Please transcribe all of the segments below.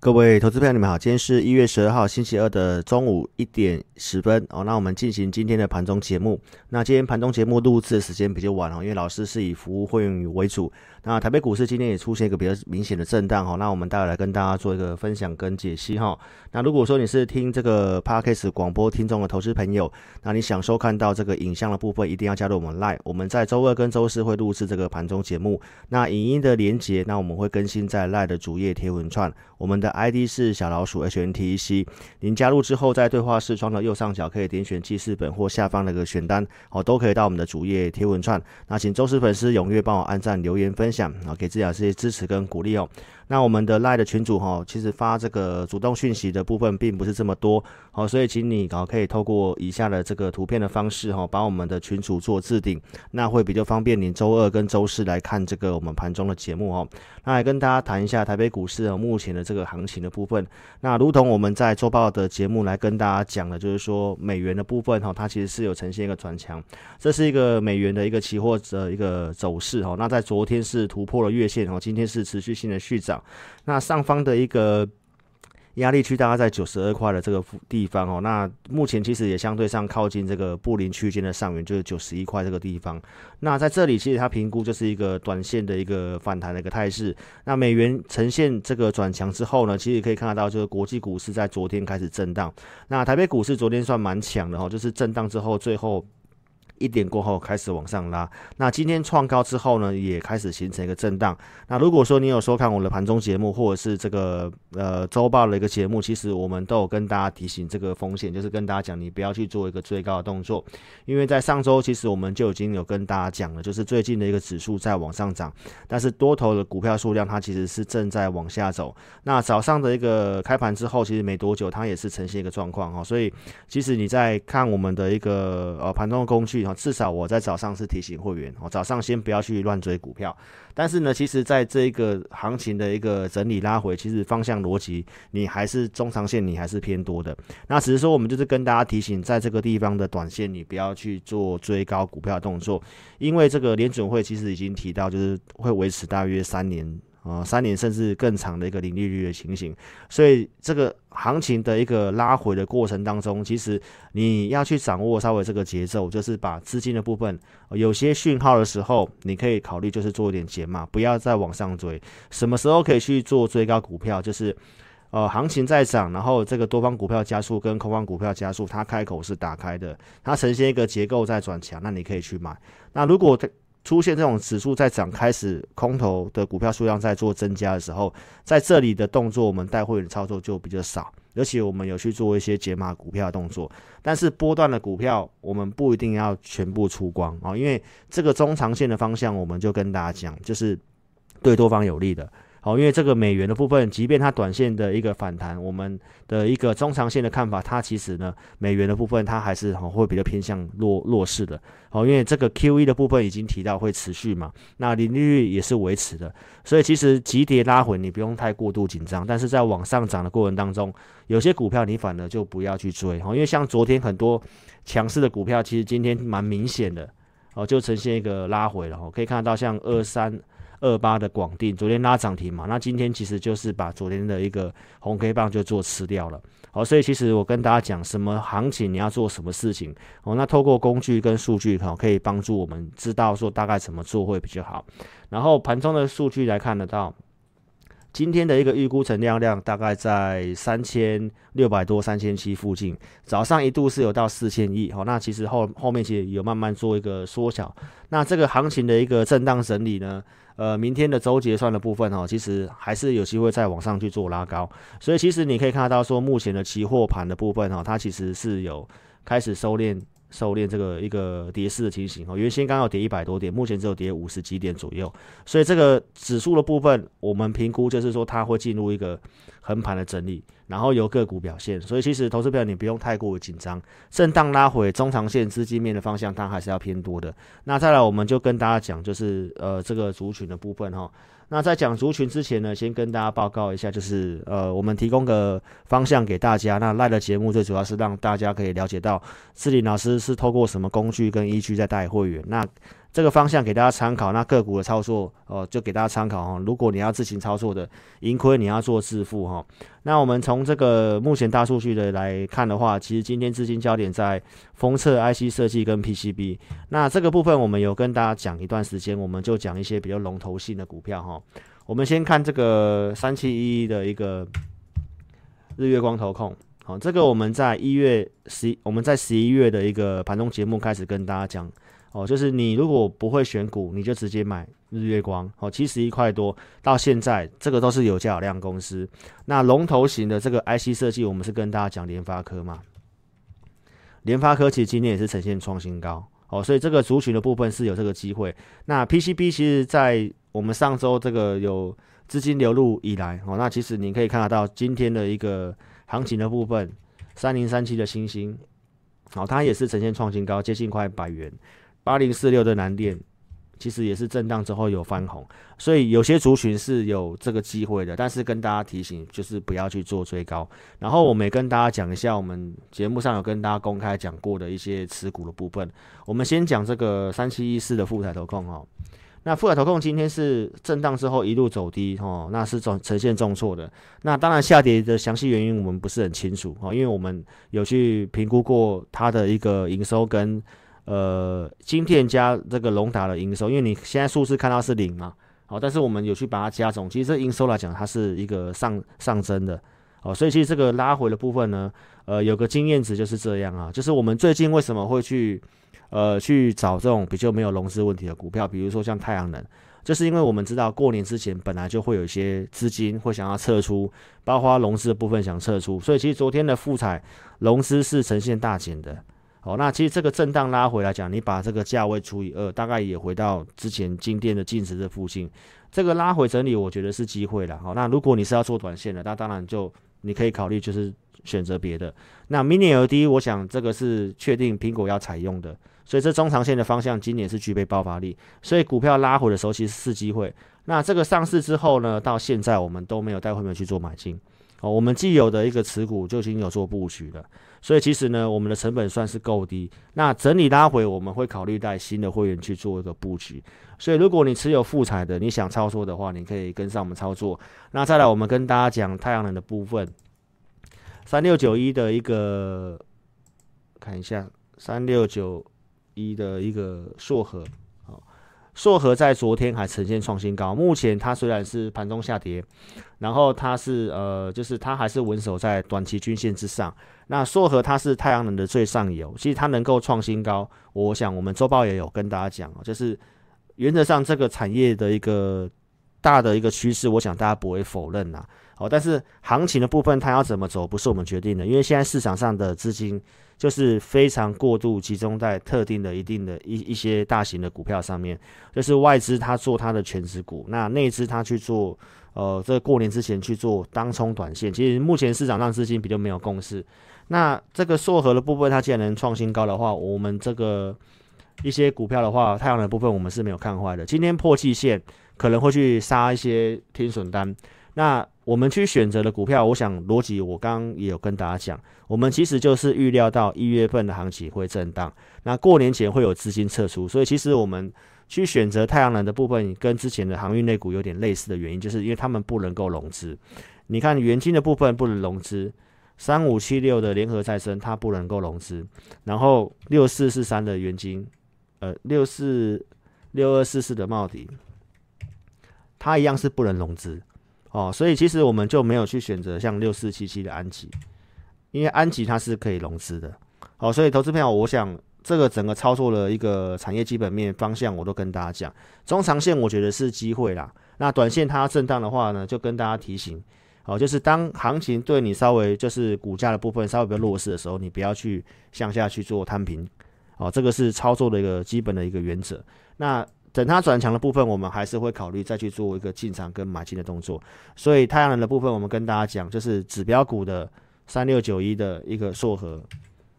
各位投资朋友，你们好，今天是一月十二号星期二的中午一点十分哦。那我们进行今天的盘中节目。那今天盘中节目录制的时间比较晚哦，因为老师是以服务会员为主。那台北股市今天也出现一个比较明显的震荡哈，那我们待会来跟大家做一个分享跟解析哈。那如果说你是听这个 Podcast 广播听众的投资朋友，那你想收看到这个影像的部分，一定要加入我们 Line。我们在周二跟周四会录制这个盘中节目。那影音的连接，那我们会更新在 Line 的主页贴文串。我们的 ID 是小老鼠 HNTEC。您加入之后，在对话视窗的右上角可以点选记事本或下方那个选单，哦，都可以到我们的主页贴文串。那请周四粉丝踊跃帮我按赞、留言、分享啊，给自己这些支持跟鼓励哦。那我们的赖的群主哈，其实发这个主动讯息的部分并不是这么多，好，所以请你搞可以透过以下的这个图片的方式哈，把我们的群主做置顶，那会比较方便你周二跟周四来看这个我们盘中的节目哦。那来跟大家谈一下台北股市啊目前的这个行行情的部分。那如同我们在周报的节目来跟大家讲的，就是说美元的部分哈，它其实是有呈现一个转强，这是一个美元的一个期货的一个走势哈。那在昨天是突破了月线哦，今天是持续性的续涨。那上方的一个压力区大概在九十二块的这个地方哦，那目前其实也相对上靠近这个布林区间的上缘，就是九十一块这个地方。那在这里其实它评估就是一个短线的一个反弹的一个态势。那美元呈现这个转强之后呢，其实可以看得到，就是国际股市在昨天开始震荡。那台北股市昨天算蛮强的哈，就是震荡之后最后。一点过后开始往上拉，那今天创高之后呢，也开始形成一个震荡。那如果说你有收看我的盘中节目，或者是这个呃周报的一个节目，其实我们都有跟大家提醒这个风险，就是跟大家讲，你不要去做一个追高的动作，因为在上周其实我们就已经有跟大家讲了，就是最近的一个指数在往上涨，但是多头的股票数量它其实是正在往下走。那早上的一个开盘之后，其实没多久它也是呈现一个状况哈，所以其实你在看我们的一个呃盘中的工具。至少我在早上是提醒会员，哦，早上先不要去乱追股票。但是呢，其实在这个行情的一个整理拉回，其实方向逻辑你还是中长线你还是偏多的。那只是说我们就是跟大家提醒，在这个地方的短线你不要去做追高股票动作，因为这个联准会其实已经提到，就是会维持大约三年。啊，三年甚至更长的一个零利率的情形，所以这个行情的一个拉回的过程当中，其实你要去掌握稍微这个节奏，就是把资金的部分有些讯号的时候，你可以考虑就是做一点减码，不要再往上追。什么时候可以去做追高股票？就是呃，行情在涨，然后这个多方股票加速跟空方股票加速，它开口是打开的，它呈现一个结构在转强，那你可以去买。那如果出现这种指数在涨，开始空头的股票数量在做增加的时候，在这里的动作，我们带会员操作就比较少，而且我们有去做一些解码股票的动作。但是波段的股票，我们不一定要全部出光啊，因为这个中长线的方向，我们就跟大家讲，就是对多方有利的。好，因为这个美元的部分，即便它短线的一个反弹，我们的一个中长线的看法，它其实呢，美元的部分它还是会比较偏向弱弱势的。好，因为这个 Q E 的部分已经提到会持续嘛，那利率也是维持的，所以其实急跌拉回你不用太过度紧张，但是在往上涨的过程当中，有些股票你反而就不要去追。好，因为像昨天很多强势的股票，其实今天蛮明显的，哦，就呈现一个拉回了。哦，可以看到像二三。二八的广定昨天拉涨停嘛，那今天其实就是把昨天的一个红 K 棒就做吃掉了。好，所以其实我跟大家讲，什么行情你要做什么事情哦，那透过工具跟数据哈，可以帮助我们知道说大概怎么做会比较好。然后盘中的数据来看得到。今天的一个预估成交量大概在三千六百多、三千七附近。早上一度是有到四千亿，好，那其实后后面其实有慢慢做一个缩小。那这个行情的一个震荡整理呢，呃，明天的周结算的部分哦，其实还是有机会再往上去做拉高。所以其实你可以看到说，目前的期货盘的部分哈，它其实是有开始收敛。收敛这个一个跌势的情形哦，原先刚好跌一百多点，目前只有跌五十几点左右，所以这个指数的部分，我们评估就是说它会进入一个横盘的整理，然后由个股表现，所以其实投资票你不用太过于紧张，震荡拉回中长线资金面的方向，它还是要偏多的。那再来，我们就跟大家讲，就是呃这个族群的部分哈。那在讲族群之前呢，先跟大家报告一下，就是呃，我们提供个方向给大家。那赖的节目最主要是让大家可以了解到，志林老师是透过什么工具跟依据在带会员。那这个方向给大家参考，那个股的操作哦，就给大家参考哈。如果你要自行操作的，盈亏你要做自负哈。那我们从这个目前大数据的来看的话，其实今天资金焦点在封测、IC 设计跟 PCB。那这个部分我们有跟大家讲一段时间，我们就讲一些比较龙头性的股票哈。我们先看这个三七一的一个日月光投控，好，这个我们在一月十，我们在十一月的一个盘中节目开始跟大家讲。哦，就是你如果不会选股，你就直接买日月光。哦，七十一块多，到现在这个都是有价有量公司。那龙头型的这个 IC 设计，我们是跟大家讲联发科嘛。联发科其实今天也是呈现创新高。哦，所以这个族群的部分是有这个机会。那 PCB 其实，在我们上周这个有资金流入以来，哦，那其实你可以看得到今天的一个行情的部分，三零三七的星星，好，它也是呈现创新高，接近快百元。八零四六的南电，其实也是震荡之后有翻红，所以有些族群是有这个机会的。但是跟大家提醒，就是不要去做追高。然后我们也跟大家讲一下，我们节目上有跟大家公开讲过的一些持股的部分。我们先讲这个三七一四的富彩投控哦。那富彩投控今天是震荡之后一路走低哦，那是总呈现重挫的。那当然下跌的详细原因我们不是很清楚哦，因为我们有去评估过它的一个营收跟。呃，晶片加这个龙达的营收，因为你现在数字看到是零嘛，好，但是我们有去把它加总，其实这营收来讲，它是一个上上升的，哦，所以其实这个拉回的部分呢，呃，有个经验值就是这样啊，就是我们最近为什么会去呃去找这种比较没有融资问题的股票，比如说像太阳能，就是因为我们知道过年之前本来就会有一些资金会想要撤出，包括融资的部分想撤出，所以其实昨天的富彩融资是呈现大减的。哦，那其实这个震荡拉回来讲，你把这个价位除以二，大概也回到之前金店的净值的附近。这个拉回整理，我觉得是机会了。好，那如果你是要做短线的，那当然就你可以考虑就是选择别的。那 Mini LED，我想这个是确定苹果要采用的，所以这中长线的方向今年是具备爆发力。所以股票拉回的时候其实是机会。那这个上市之后呢，到现在我们都没有带会员去做买进。哦，我们既有的一个持股就已经有做布局了。所以其实呢，我们的成本算是够低。那整理拉回，我们会考虑带新的会员去做一个布局。所以如果你持有富彩的，你想操作的话，你可以跟上我们操作。那再来，我们跟大家讲太阳能的部分，三六九一的一个看一下，三六九一的一个硕和。硕和在昨天还呈现创新高，目前它虽然是盘中下跌，然后它是呃，就是它还是稳守在短期均线之上。那硕和它是太阳能的最上游，其实它能够创新高，我想我们周报也有跟大家讲就是原则上这个产业的一个大的一个趋势，我想大家不会否认呐。哦，但是行情的部分它要怎么走，不是我们决定的，因为现在市场上的资金。就是非常过度集中在特定的一定的一一些大型的股票上面，就是外资它做它的全职股，那内资它去做，呃，这过年之前去做当冲短线。其实目前市场上资金比较没有共识。那这个硕和的部分，它既然能创新高的话，我们这个一些股票的话，太阳能部分我们是没有看坏的。今天破季线可能会去杀一些天损单。那我们去选择的股票，我想逻辑我刚刚也有跟大家讲，我们其实就是预料到一月份的行情会震荡，那过年前会有资金撤出，所以其实我们去选择太阳能的部分，跟之前的航运类股有点类似的原因，就是因为他们不能够融资。你看元金的部分不能融资，三五七六的联合再生它不能够融资，然后六四四三的元金，呃六四六二四四的茂迪，它一样是不能融资。哦，所以其实我们就没有去选择像六四七七的安吉，因为安吉它是可以融资的。好，所以投资朋友，我想这个整个操作的一个产业基本面方向，我都跟大家讲。中长线我觉得是机会啦，那短线它震荡的话呢，就跟大家提醒，哦，就是当行情对你稍微就是股价的部分稍微比较弱势的时候，你不要去向下去做摊平。哦，这个是操作的一个基本的一个原则。那等它转强的部分，我们还是会考虑再去做一个进场跟买进的动作。所以太阳能的部分，我们跟大家讲，就是指标股的三六九一的一个硕和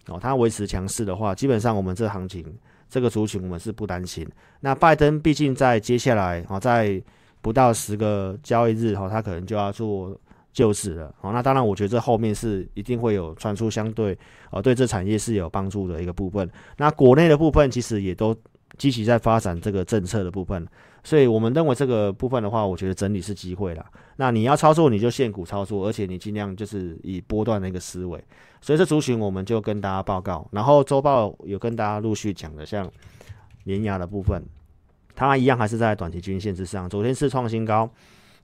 哦，它维持强势的话，基本上我们这行情这个族群我们是不担心。那拜登毕竟在接下来哦，在不到十个交易日哦，他可能就要做救市了哦。那当然，我觉得这后面是一定会有传出相对哦，对这产业是有帮助的一个部分。那国内的部分其实也都。积极在发展这个政策的部分，所以我们认为这个部分的话，我觉得整理是机会啦。那你要操作，你就现股操作，而且你尽量就是以波段的一个思维。所以这族群我们就跟大家报告，然后周报有跟大家陆续讲的，像年牙的部分，它一样还是在短期均线之上，昨天是创新高，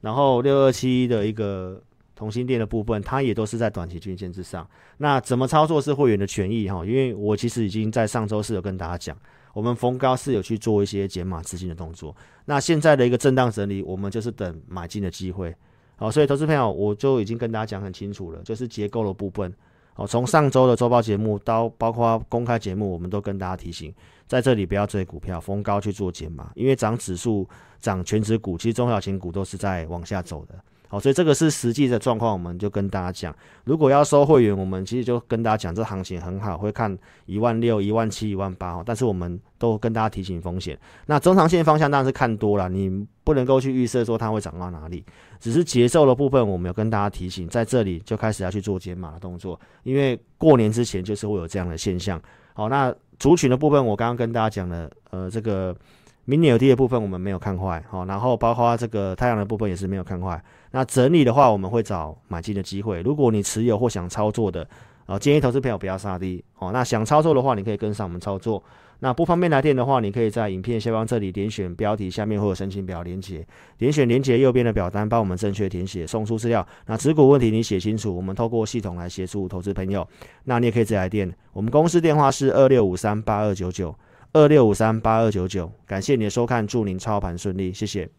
然后六二七的一个同心店的部分，它也都是在短期均线之上。那怎么操作是会员的权益哈，因为我其实已经在上周四有跟大家讲，我们逢高是有去做一些减码资金的动作。那现在的一个震荡整理，我们就是等买进的机会。好，所以投资朋友，我就已经跟大家讲很清楚了，就是结构的部分。好，从上周的周报节目到包括公开节目，我们都跟大家提醒，在这里不要追股票，逢高去做减码，因为涨指数、涨全指股，其实中小型股都是在往下走的。好，所以这个是实际的状况，我们就跟大家讲。如果要收会员，我们其实就跟大家讲，这行情很好，会看一万六、一万七、一万八。但是我们都跟大家提醒风险。那中长线方向当然是看多了，你不能够去预设说它会涨到哪里。只是节奏的部分，我们有跟大家提醒，在这里就开始要去做减码的动作，因为过年之前就是会有这样的现象。好，那族群的部分，我刚刚跟大家讲了，呃，这个。明年有跌的部分我们没有看坏，好，然后包括这个太阳的部分也是没有看坏。那整理的话，我们会找买进的机会。如果你持有或想操作的，啊，建议投资朋友不要杀低，哦，那想操作的话，你可以跟上我们操作。那不方便来电的话，你可以在影片下方这里点选标题下面会有申请表连接，点选连接右边的表单，帮我们正确填写，送出资料。那持股问题你写清楚，我们透过系统来协助投资朋友。那你也可以直接来电，我们公司电话是二六五三八二九九。二六五三八二九九，感谢你的收看，祝您操盘顺利，谢谢。